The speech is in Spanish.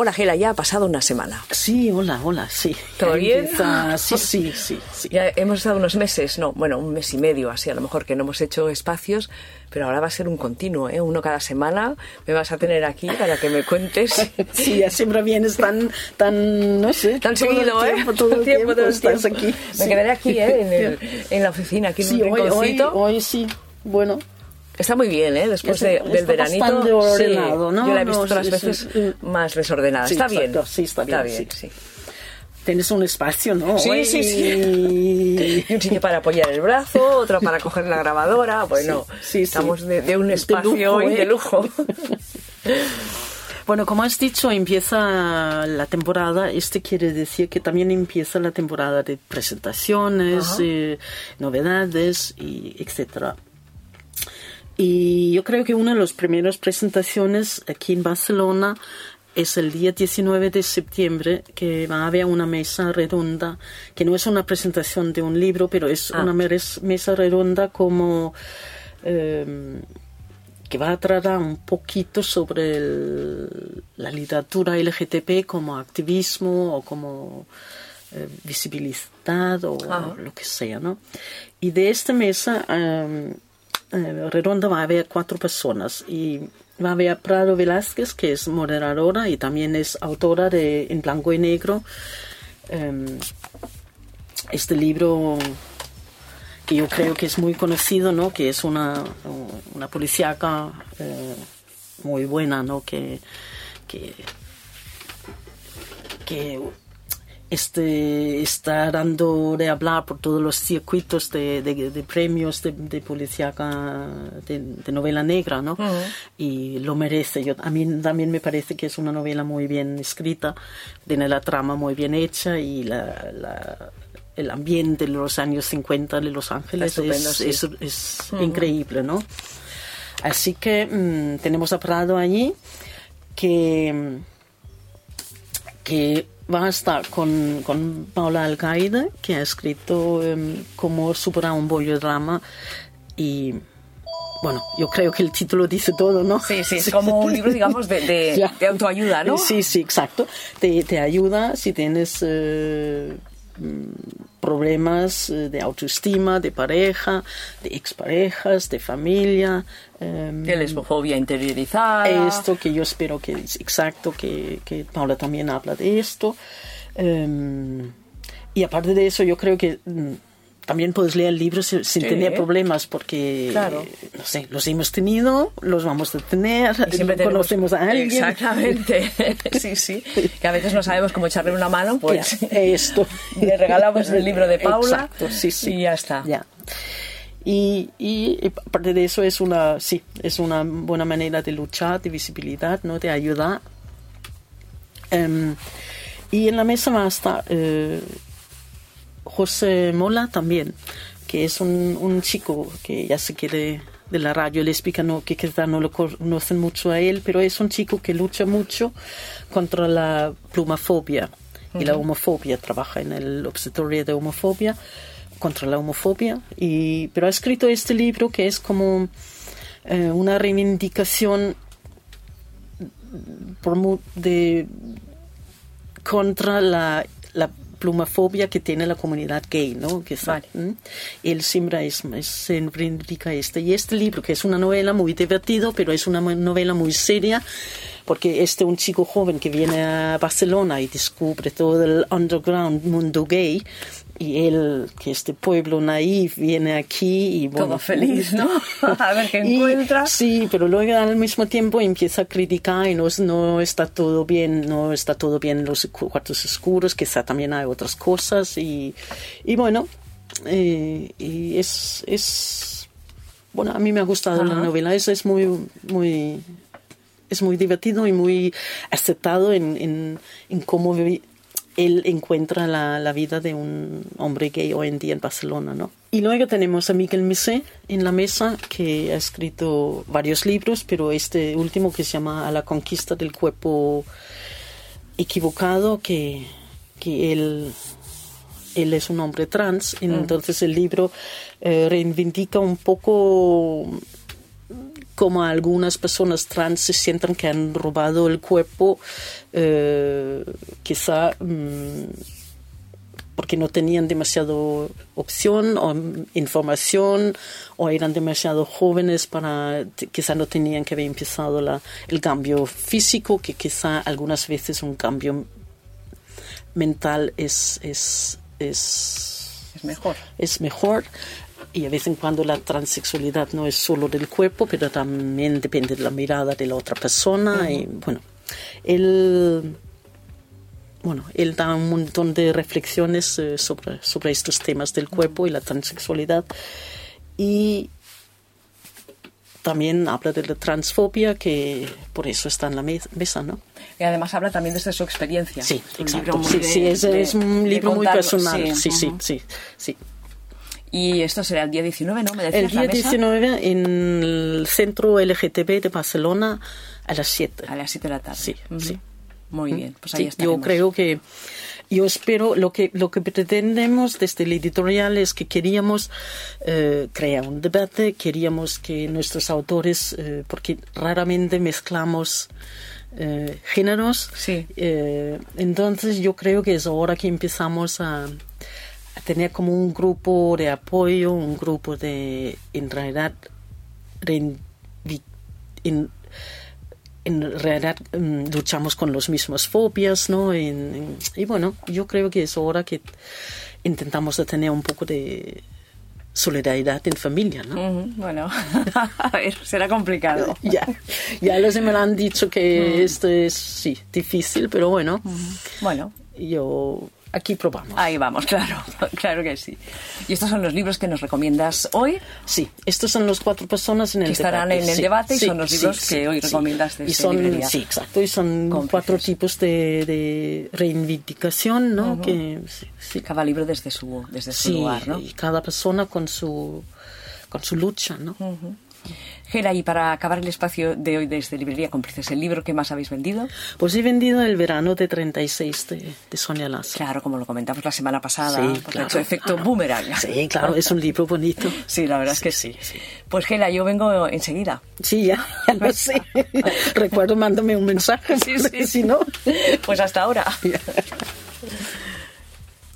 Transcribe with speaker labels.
Speaker 1: Hola Gela, ya ha pasado una semana.
Speaker 2: Sí, hola, hola, sí.
Speaker 1: ¿Todo bien?
Speaker 2: Sí, sí, sí, sí.
Speaker 1: Ya hemos estado unos meses, no, bueno, un mes y medio así a lo mejor que no hemos hecho espacios, pero ahora va a ser un continuo, ¿eh? Uno cada semana me vas a tener aquí para que me cuentes.
Speaker 2: Sí, ya siempre vienes tan, tan, no sé.
Speaker 1: Tan seguido, ¿eh?
Speaker 2: tiempo, Todo el tiempo,
Speaker 1: todo el
Speaker 2: estás
Speaker 1: tiempo.
Speaker 2: aquí.
Speaker 1: Me
Speaker 2: sí.
Speaker 1: quedaré aquí, ¿eh? En, el- en la oficina, aquí en
Speaker 2: Sí,
Speaker 1: un
Speaker 2: hoy, hoy, hoy sí. Bueno,
Speaker 1: Está muy bien, ¿eh? Después de-
Speaker 2: Está-
Speaker 1: del
Speaker 2: está
Speaker 1: veranito.
Speaker 2: bastante ordenado,
Speaker 1: sí,
Speaker 2: ¿no?
Speaker 1: Yo la he visto
Speaker 2: No,
Speaker 1: otras
Speaker 2: sí,
Speaker 1: veces
Speaker 2: sí.
Speaker 1: más desordenada.
Speaker 2: Sí,
Speaker 1: está bien.
Speaker 2: exacto, sí, está bien,
Speaker 1: sí.
Speaker 2: tienes un espacio, ¿no?
Speaker 1: Sí, sí, sí. Y un sitio para apoyar el brazo, otro para coger la grabadora. Bueno,
Speaker 2: Sí, sí, sí.
Speaker 1: estamos de, de un
Speaker 2: De
Speaker 1: espacio
Speaker 2: lujo,
Speaker 1: hoy
Speaker 2: ¿eh?
Speaker 1: de lujo.
Speaker 2: Bueno, como has dicho, empieza la temporada. Este quiere decir que también empieza la temporada de presentaciones, eh, novedades, y etcétera. Y yo creo que una de las primeras presentaciones aquí en Barcelona es el día 19 de septiembre, que va a haber una mesa redonda, que no es una presentación de un libro, pero es
Speaker 1: Ah.
Speaker 2: una mes- mesa redonda como... eh, que va a tratar un poquito sobre el- la literatura LGTB como activismo o como eh, visibilidad o lo que sea, ¿no? Y de esta mesa eh, eh, redonda va a haber cuatro personas y va a haber Prado Velázquez, que es moderadora y también es autora de En Blanco y Negro, eh, este libro que yo creo que es muy conocido, ¿no? Que es una, una policíaca eh, muy buena, ¿no? Que, que este, está dando de hablar por todos los circuitos de, de- de premios de, de policíaca de, de novela negra, ¿no? Y lo merece. Yo, a mí también me parece que es una novela muy bien escrita, tiene la trama muy bien hecha y la, la- el ambiente de los años 50 de Los Ángeles es,
Speaker 1: sí.
Speaker 2: es, es increíble, ¿no? Así que mm, tenemos a Prado allí que, que va a estar con, con Paula Alcaide, que ha escrito em, Cómo superar un bollodrama y bueno, yo creo que el título dice todo, ¿no?
Speaker 1: Sí, sí, es como un libro, digamos, de, de- autoayuda, ¿no?
Speaker 2: Sí, sí, exacto. Te, te ayuda si tienes eh, problemas eh, de autoestima, de pareja, de exparejas, de familia. em,
Speaker 1: De lesbofobia interiorizada.
Speaker 2: esto que yo espero que es exacto, que, que Paula también habla de esto. Em, y aparte de eso, yo creo que mm, también puedes leer el libro sin,
Speaker 1: Sí.
Speaker 2: tener problemas, porque,
Speaker 1: Claro.
Speaker 2: no sé, los hemos tenido, los vamos a tener,
Speaker 1: Y siempre tenemos-
Speaker 2: conocemos a alguien.
Speaker 1: Exactamente. Sí, sí. Que a veces no sabemos cómo echarle una mano, pues
Speaker 2: Ya, esto.
Speaker 1: le regalamos el libro de Paula
Speaker 2: Exacto, sí, sí.
Speaker 1: y ya está.
Speaker 2: Ya. Y, y, y aparte de eso es una, sí, es una buena manera de luchar, de visibilidad, ¿no? de ayudar. Em, y en la mesa va a estar eh, José Mola también, que es un, un chico que ya se quiere de la radio lésbica, no, que quizá no lo conocen mucho a él, pero es un chico que lucha mucho contra la plumafobia y la homofobia, trabaja en el Observatorio de Homofobia, contra la homofobia, y, pero ha escrito este libro que es como eh, una reivindicación por mu- de contra la, la plumafobia que tiene la comunidad gay, ¿no? Que sa-
Speaker 1: Vale.
Speaker 2: ¿m? Él siempre es, es- se reivindica este. Y este libro, que es una novela muy divertido, pero es una novela muy seria, porque este un chico joven que viene a Barcelona y descubre todo el underground mundo gay, y él, que este pueblo naif, viene aquí y bueno,
Speaker 1: Todo feliz, ¿no? A ver qué
Speaker 2: y-
Speaker 1: encuentra.
Speaker 2: Sí, pero luego al mismo tiempo empieza a criticar y no, no está todo bien, no está todo bien en los cu- cuartos oscuros, quizá también hay otras cosas y, y bueno, eh, y es, es, bueno, a mí me ha gustado la novela, es, es muy, muy, es muy divertido y muy aceptado en, en, en cómo vi- él encuentra la, la vida de un hombre gay hoy en día en Barcelona, ¿no? Y luego tenemos a Miguel Misé en la mesa, que ha escrito varios libros, pero este último que se llama A la conquista del cuerpo equivocado, que, que él, él es un hombre trans, entonces el libro eh, reivindica un poco como algunas personas trans se sienten que han robado el cuerpo, eh, quizá mm, porque no tenían demasiado opción o información o eran demasiado jóvenes para, quizá no tenían que haber empezado la, el cambio físico, que quizá algunas veces un cambio mental es, es, es,
Speaker 1: es mejor.
Speaker 2: Es mejor y a veces en cuando la transexualidad no es solo del cuerpo, pero también depende de la mirada de la otra persona. Y bueno, él, bueno, él da un montón de reflexiones eh, sobre, sobre estos temas del cuerpo y la transexualidad. Y también habla de la transfobia, que por eso está en la mesa, ¿no?
Speaker 1: Y además habla también desde su experiencia.
Speaker 2: Sí, exacto. Sí, sí, es, un libro muy personal. Sí, sí, sí, sí.
Speaker 1: Y esto será el día 19, ¿no?
Speaker 2: ¿Me el día 19 en el centro LGTB de Barcelona a las 7.
Speaker 1: A las 7 de la tarde.
Speaker 2: Sí, sí.
Speaker 1: Muy bien, pues ahí sí,
Speaker 2: Yo creo que, yo espero, lo que, lo que pretendemos desde el editorial es que queríamos eh, crear un debate, queríamos que nuestros autores, eh, porque raramente mezclamos eh, géneros,
Speaker 1: sí.
Speaker 2: entonces yo creo que es ahora que empezamos a, tener como un grupo de apoyo, un grupo de, en realidad, en, en realidad mm, luchamos con los mismos fobias, ¿no? y bueno, yo creo que es hora que intentamos tener un poco de solidaridad en familia, ¿no?
Speaker 1: bueno, a ver, será complicado.
Speaker 2: ya, ya los me han dicho que esto es, sí, difícil, pero bueno.
Speaker 1: Bueno.
Speaker 2: Yo aquí probamos.
Speaker 1: Ahí vamos, claro, claro que sí. ¿Y estos son los libros que nos recomiendas hoy?
Speaker 2: Sí, estos son los cuatro personas en el
Speaker 1: que estarán en el debate y son los libros que hoy recomiendas de
Speaker 2: y son, Sí, exacto, y son cuatro tipos de, reivindicación, ¿no? que,
Speaker 1: Cada libro desde su, desde su lugar, ¿no?
Speaker 2: y cada persona con su, con su lucha, ¿no?
Speaker 1: Gela, y para acabar el espacio de hoy desde Librería Cómplices, ¿el libro que más habéis vendido?
Speaker 2: Pues he vendido El verano de 36 de, de Sonia Lazo.
Speaker 1: Claro, como lo comentamos la semana pasada, sí, claro. ha hecho efecto boomerang.
Speaker 2: Sí, claro, es un libro bonito.
Speaker 1: Sí, la verdad es que sí. Pues Gela, yo vengo enseguida.
Speaker 2: Sí, ya, ya lo sé. Recuerdo, mándame un mensaje, sí, sí. si no...
Speaker 1: Pues hasta ahora.